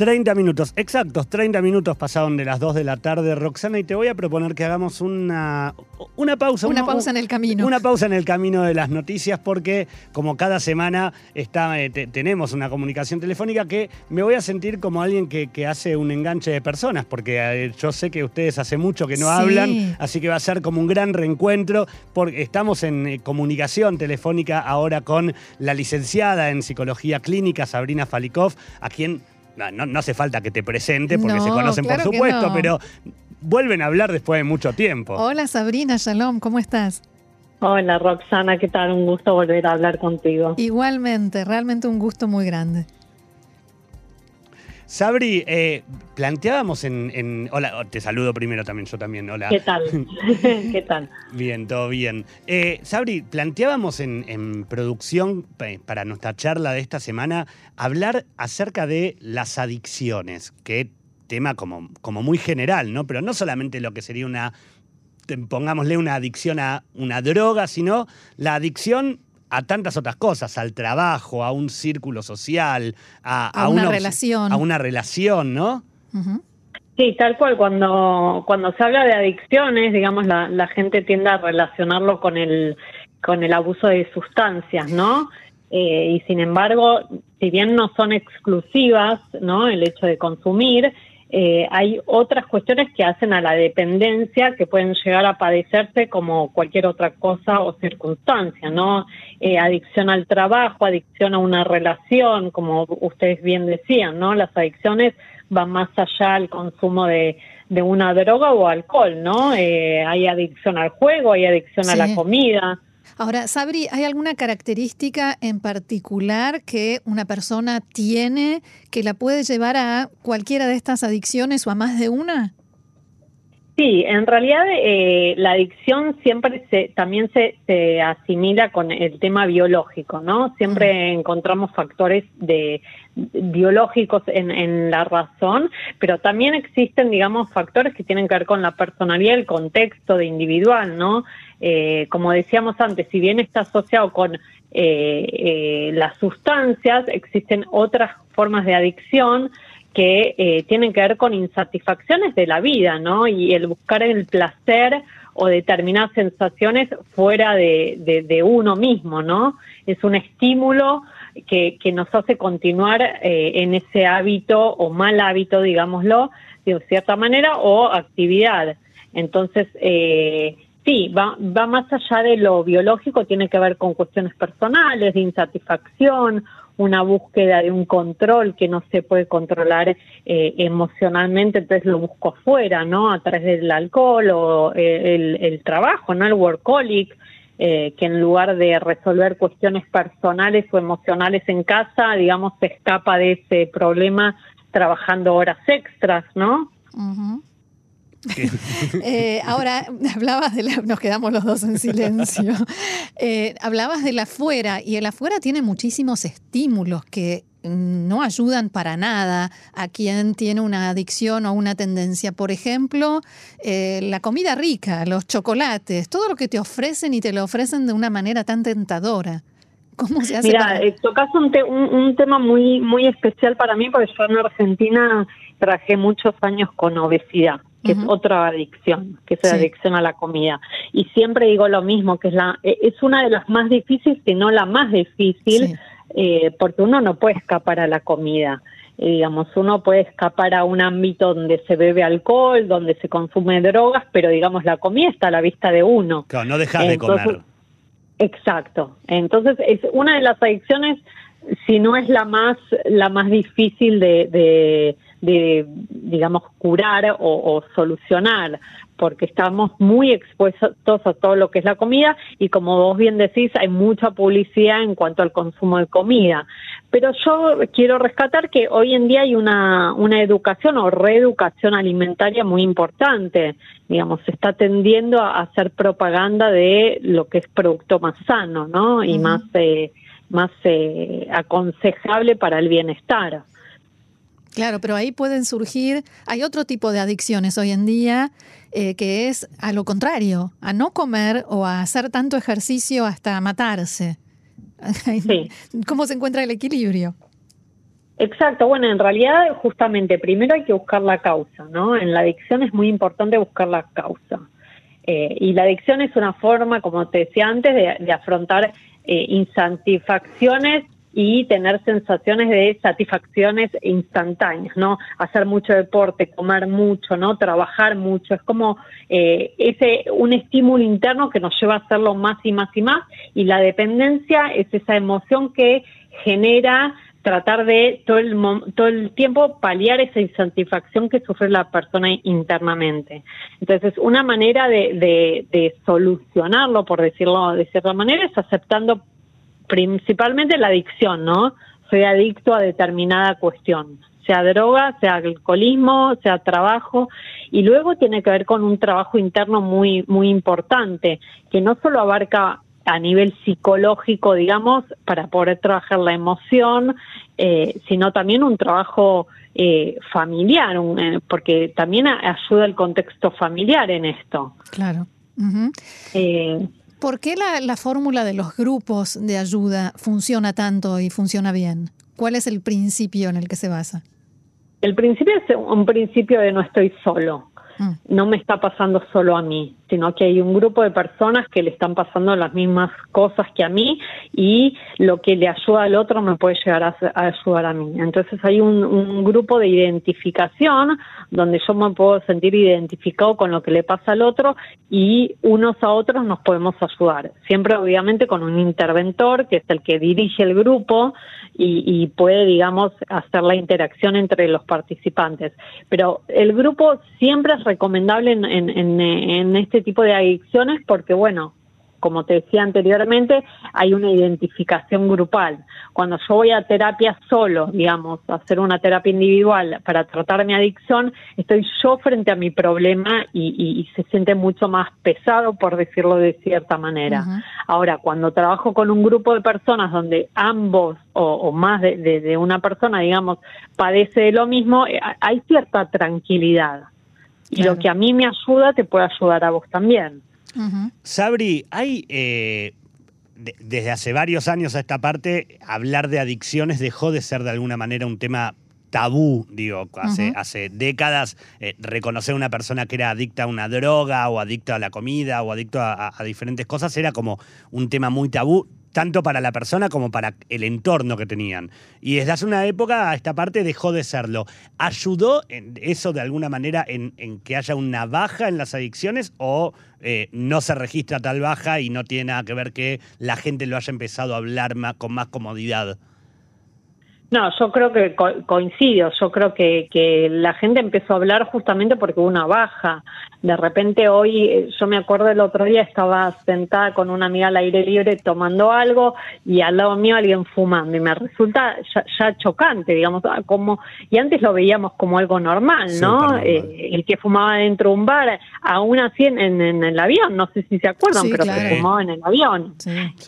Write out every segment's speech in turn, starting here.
30 minutos, exactos, 30 minutos pasaron de las 2 de la tarde, Roxana, y te voy a proponer que hagamos una, una pausa. Una pausa en el camino. Una pausa en el camino de las noticias, porque como cada semana está, eh, tenemos una comunicación telefónica que me voy a sentir como alguien que, hace un enganche de personas, porque eh, yo sé que ustedes hace mucho que no hablan, así que va a ser como un gran reencuentro, porque estamos en eh, comunicación telefónica ahora con la licenciada en psicología clínica, Sabrina Falikov, a quien no, hace falta que te presente porque se conocen por supuesto, pero vuelven a hablar después de mucho tiempo. Hola Sabrina, Shalom, ¿cómo estás? Hola Roxana, ¿qué tal? Un gusto volver a hablar contigo. Igualmente, realmente un gusto muy grande. Sabri, eh, planteábamos en, Hola, te saludo primero también, yo también. Hola. ¿Qué tal? ¿Qué tal? Bien, todo bien. Eh, Sabri, planteábamos en, producción para nuestra charla de esta semana hablar acerca de las adicciones, que tema como, como muy general, ¿no? Pero no solamente lo que sería una pongámosle una adicción a una droga, sino la adicción a tantas otras cosas, al trabajo, a un círculo social, a, una, relación. A una relación, ¿no? Sí, tal cual. Cuando, cuando se habla de adicciones, digamos, la, la gente tiende a relacionarlo con el, con el abuso de sustancias, ¿no? Eh, y sin embargo, si bien no son exclusivas, ¿no? El hecho de consumir, eh, hay otras cuestiones que hacen a la dependencia que pueden llegar a padecerse como cualquier otra cosa o circunstancia, ¿no? Eh, adicción al trabajo, adicción a una relación, como ustedes bien decían, ¿no? Las adicciones van más allá al consumo de, una droga o alcohol, ¿no? Eh, hay adicción al juego, hay adicción a la comida. Ahora, Sabri, ¿hay alguna característica en particular que una persona tiene que la puede llevar a cualquiera de estas adicciones o a más de una? Sí, en realidad eh, la adicción siempre se, también se, asimila con el tema biológico, ¿no? Siempre encontramos factores de, biológicos en, en, la razón, pero también existen, digamos, factores que tienen que ver con la personalidad, el contexto de individual, ¿no? Eh, como decíamos antes, si bien está asociado con eh, eh, las sustancias, existen otras formas de adicción que tienen que ver con insatisfacciones de la vida, ¿no? Y el buscar el placer o determinadas sensaciones fuera de, uno mismo, ¿no? Es un estímulo que, que nos hace continuar en ese hábito o mal hábito, digámoslo, de cierta manera, o actividad. Entonces, eh, Sí, va, va más allá de lo biológico, tiene que ver con cuestiones personales, de insatisfacción, una búsqueda de un control que no se puede controlar eh, emocionalmente, entonces lo busco afuera, ¿no? A través del alcohol o eh, el, trabajo, ¿no? El workaholic, eh, que en lugar de resolver cuestiones personales o emocionales en casa, digamos, se escapa de ese problema trabajando horas extras, ¿no? Eh, ahora, hablabas de la, nos quedamos los dos en silencio. Eh, hablabas del afuera y el afuera tiene muchísimos estímulos que no ayudan para nada a quien tiene una adicción o una tendencia. Por ejemplo, eh, la comida rica, los chocolates, todo lo que te ofrecen y te lo ofrecen de una manera tan tentadora. ¿Cómo se hace? Mira, tocas un, un, tema muy, muy especial para mí porque yo en Argentina trabajé muchos años con obesidad que es otra adicción, que es la adicción a la comida. Y siempre digo lo mismo, que es, la, e, es una de las más difíciles, si no la más difícil, eh, porque uno no puede escapar a la comida. Eh, digamos, uno puede escapar a un ámbito donde se bebe alcohol, donde se consume drogas, pero digamos, la comida está a la vista de uno. Claro, no dejas de comer. Exacto. Entonces, es una de las adicciones, si no es la más, la más difícil de de, digamos, curar o, solucionar, porque estamos muy expuestos a todo lo que es la comida y como vos bien decís, hay mucha publicidad en cuanto al consumo de comida. Pero yo quiero rescatar que hoy en día hay una, una educación o reeducación alimentaria muy importante. Digamos, se está tendiendo a hacer propaganda de lo que es producto más sano, ¿no? Y más, eh, más eh, aconsejable para el bienestar. Claro, pero ahí pueden surgir, hay otro tipo de adicciones hoy en día eh, que es a lo contrario, a no comer o a hacer tanto ejercicio hasta matarse. Sí. ¿Cómo se encuentra el equilibrio? Exacto, bueno, en realidad justamente primero hay que buscar la causa, ¿no? En la adicción es muy importante buscar la causa. Eh, y la adicción es una forma, como te decía antes, de, afrontar eh, insatisfacciones y tener sensaciones de satisfacciones instantáneas, ¿no? Hacer mucho deporte, comer mucho, ¿no? Trabajar mucho, es como eh, ese un estímulo interno que nos lleva a hacerlo más y más y más y la dependencia es esa emoción que genera tratar de todo el, todo el tiempo paliar esa insatisfacción que sufre la persona internamente. Entonces, una manera de, de, de solucionarlo, por decirlo de cierta manera, es aceptando principalmente la adicción, ¿no? Soy adicto a determinada cuestión, sea droga, sea alcoholismo, sea trabajo, y luego tiene que ver con un trabajo interno muy, muy importante, que no solo abarca a nivel psicológico, digamos, para poder trabajar la emoción, eh, sino también un trabajo eh, familiar, eh, porque también ayuda el contexto familiar en esto. Claro. ¿Por qué la, fórmula de los grupos de ayuda funciona tanto y funciona bien? ¿Cuál es el principio en el que se basa? El principio es un principio de no estoy solo. Mm. No me está pasando solo a mí sino que hay un grupo de personas que le están pasando las mismas cosas que a mí y lo que le ayuda al otro me puede llegar a, ayudar a mí. Entonces hay un, grupo de identificación donde yo me puedo sentir identificado con lo que le pasa al otro y unos a otros nos podemos ayudar. Siempre obviamente con un interventor que es el que dirige el grupo y, puede, digamos, hacer la interacción entre los participantes. Pero el grupo siempre es recomendable en, en, en este tipo de adicciones porque, bueno, como te decía anteriormente, hay una identificación grupal. Cuando yo voy a terapia solo, digamos, a hacer una terapia individual para tratar mi adicción, estoy yo frente a mi problema y, se siente mucho más pesado, por decirlo de cierta manera. Ahora, cuando trabajo con un grupo de personas donde ambos o, más de, una persona, digamos, padece de lo mismo, eh, hay cierta tranquilidad. Y lo que a mí me ayuda te puede ayudar a vos también. Sabri, hay eh, desde hace varios años a esta parte, hablar de adicciones dejó de ser de alguna manera un tema tabú, digo, hace, hace décadas, eh, reconocer a una persona que era adicta a una droga o adicta a la comida o adicto a, diferentes cosas era como un tema muy tabú tanto para la persona como para el entorno que tenían. Y desde hace una época esta parte dejó de serlo. ¿Ayudó en eso de alguna manera en, que haya una baja en las adicciones o eh, no se registra tal baja y no tiene nada que ver que la gente lo haya empezado a hablar más, con más comodidad? No, yo creo que coincido, yo creo que, que la gente empezó a hablar justamente porque hubo una baja. De repente hoy, eh, yo me acuerdo el otro día, estaba sentada con una amiga al aire libre tomando algo y al lado mío alguien fumando y me resulta ya, chocante, digamos, ah, como, y antes lo veíamos como algo normal, ¿no? Eh, el que fumaba dentro de un bar, aún así en, en, el avión, no sé si se acuerdan, pero se fumaba en el avión.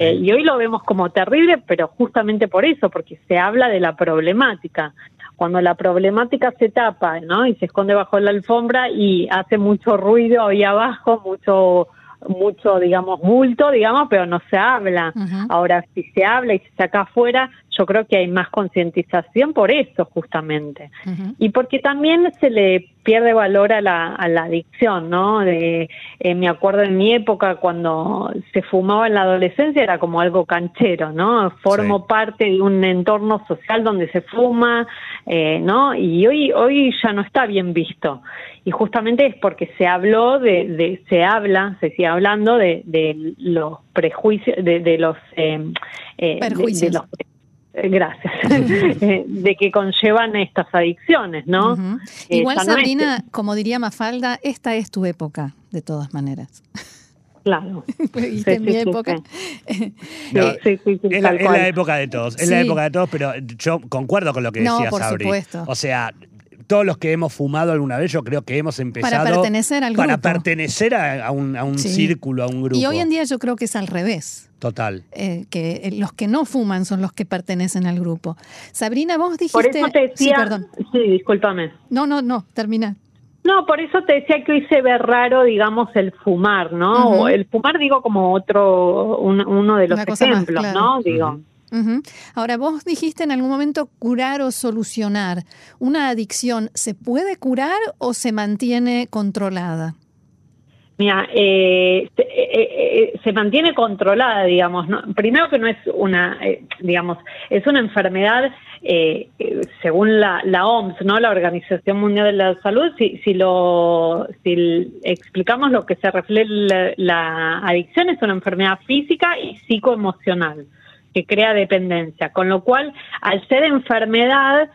Eh, y hoy lo vemos como terrible, pero justamente por eso, porque se habla de la problemática. Cuando la problemática se tapa, ¿no? Y se esconde bajo la alfombra y hace mucho ruido ahí abajo, mucho mucho, digamos, bulto, digamos, pero no se habla. Ahora, si se habla y se saca afuera, yo creo que hay más concientización por eso, justamente. Y porque también se le pierde valor a la, a la adicción, ¿no? De, eh, me acuerdo en mi época cuando se fumaba en la adolescencia era como algo canchero, ¿no? Formo parte de un entorno social donde se fuma, eh, ¿no? Y hoy, hoy ya no está bien visto. Y justamente es porque se habló de, de se habla, se sigue hablando de, de los prejuicios, de, de los... Eh, eh de los gracias, eh, de que conllevan estas adicciones, ¿no? Eh, Igual, Sabrina, como diría Mafalda, esta es tu época, de todas maneras. Claro. sí, en mi época. es, la, época de todos, es la época de todos, pero yo concuerdo con lo que decía no, por Supuesto. O sea, todos los que hemos fumado alguna vez, yo creo que hemos empezado. Para pertenecer al Para grupo. pertenecer a, a un, a un Sí. círculo, a un grupo. Y hoy en día yo creo que es al revés. Total. eh, que eh, los que no fuman son los que pertenecen al grupo. Sabrina, vos dijiste... Por eso te Sí, decía, perdón. sí, discúlpame. No, no, no, termina. No, por eso te decía que hoy se ve raro, digamos, el fumar, ¿no? O el fumar, digo, como otro, un- uno de los Una cosa más, ejemplos, claro. ¿no? Digo, Ahora, vos dijiste en algún momento curar o solucionar. ¿Una adicción se puede curar o se mantiene controlada? Mira, eh, se, eh, eh, se mantiene controlada, digamos. Primero que no es una, eh, digamos, es una enfermedad, eh, eh, según la, la OMS, ¿no? La Organización Mundial de la Salud, si, si lo, si explicamos lo que se refiere la, la adicción es una enfermedad física y psicoemocional que crea dependencia, con lo cual, al ser enfermedad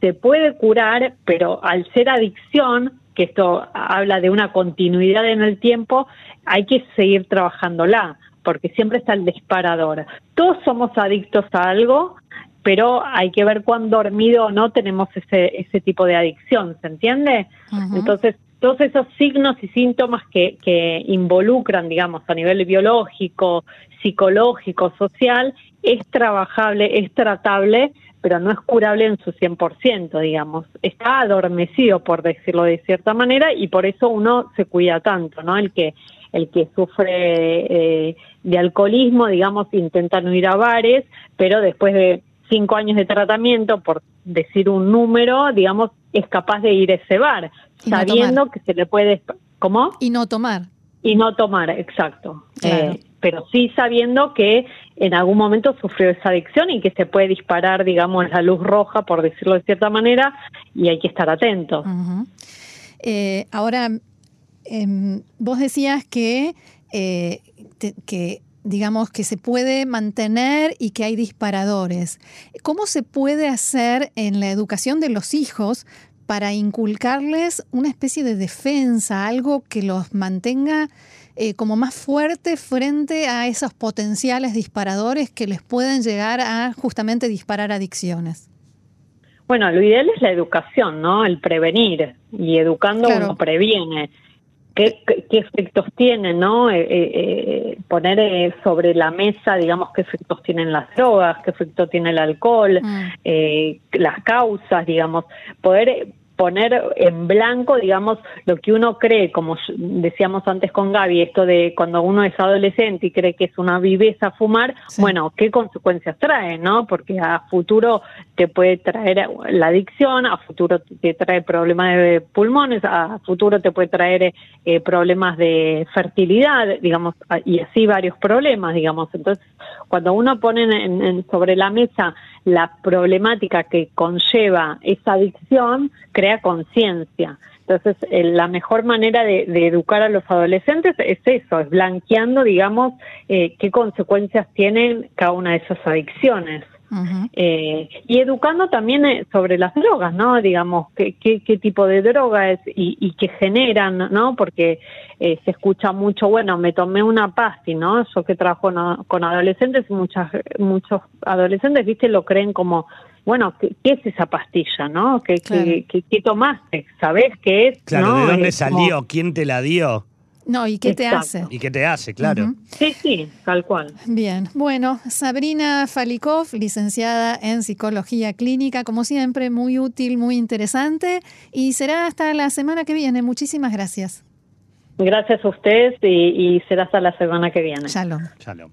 se puede curar, pero al ser adicción, que esto habla de una continuidad en el tiempo, hay que seguir trabajándola, porque siempre está el disparador. Todos somos adictos a algo, pero hay que ver cuán dormido o no tenemos ese, ese tipo de adicción, ¿se entiende? Entonces, todos esos signos y síntomas que, que involucran, digamos, a nivel biológico, psicológico, social, es trabajable, es tratable, pero no es curable en su 100%, digamos. Está adormecido, por decirlo de cierta manera, y por eso uno se cuida tanto, ¿no? El que el que sufre eh, de alcoholismo, digamos, intenta no ir a bares, pero después de cinco años de tratamiento, por decir un número, digamos, es capaz de ir a ese bar, no sabiendo tomar. que se le puede... ¿Cómo? Y no tomar. Y no tomar, exacto. Claro. Eh, pero sí sabiendo que en algún momento sufrió esa adicción y que se puede disparar, digamos, la luz roja, por decirlo de cierta manera, y hay que estar atentos. Eh, ahora, em, vos decías que, eh, que, digamos, que se puede mantener y que hay disparadores. ¿Cómo se puede hacer en la educación de los hijos para inculcarles una especie de defensa, algo que los mantenga eh, como más fuerte frente a esos potenciales disparadores que les pueden llegar a justamente disparar adicciones? Bueno, lo ideal es la educación, ¿no? El prevenir. Y educando Claro. uno previene. ¿Qué, qué, qué efectos tiene, no? Eh, eh, poner eh, sobre la mesa, digamos, qué efectos tienen las drogas, qué efecto tiene el alcohol, Mm. las causas, digamos, poder poner en blanco, digamos, lo que uno cree, como decíamos antes con Gaby, esto de cuando uno es adolescente y cree que es una viveza fumar, Sí. bueno, ¿qué consecuencias trae, no? Porque a futuro te puede traer la adicción, a futuro te trae problemas de pulmones, a futuro te puede traer eh, problemas de fertilidad, digamos, y así varios problemas, digamos. Entonces, cuando uno pone en- en- sobre la mesa la problemática que conlleva esa adicción, crea conciencia. Entonces, eh, la mejor manera de, de educar a los adolescentes es eso, es blanqueando, digamos, eh, qué consecuencias tienen cada una de esas adicciones. Eh, y educando también eh, sobre las drogas, ¿no? Digamos, qué, qué, qué tipo de droga es y, y qué generan, ¿no? Porque eh, se escucha mucho, bueno, me tomé una pasti, ¿no? Yo que trabajo no- con adolescentes, muchas, muchos adolescentes, viste, lo creen como, bueno, ¿qué, qué es esa pastilla, no? ¿Qué, Claro. qué, qué- qué tomaste? ¿Sabés qué es? Claro, no? ¿de dónde Es como- salió? ¿Quién te la dio? No, ¿y qué te hace? ¿Y qué te hace? Claro. Sí, sí, tal cual. Bien, bueno, Sabrina Falikov, licenciada en psicología clínica, como siempre, muy útil, muy interesante y será hasta la semana que viene. Muchísimas gracias. Gracias a ustedes y, y será hasta la semana que viene. Shalom. Shalom.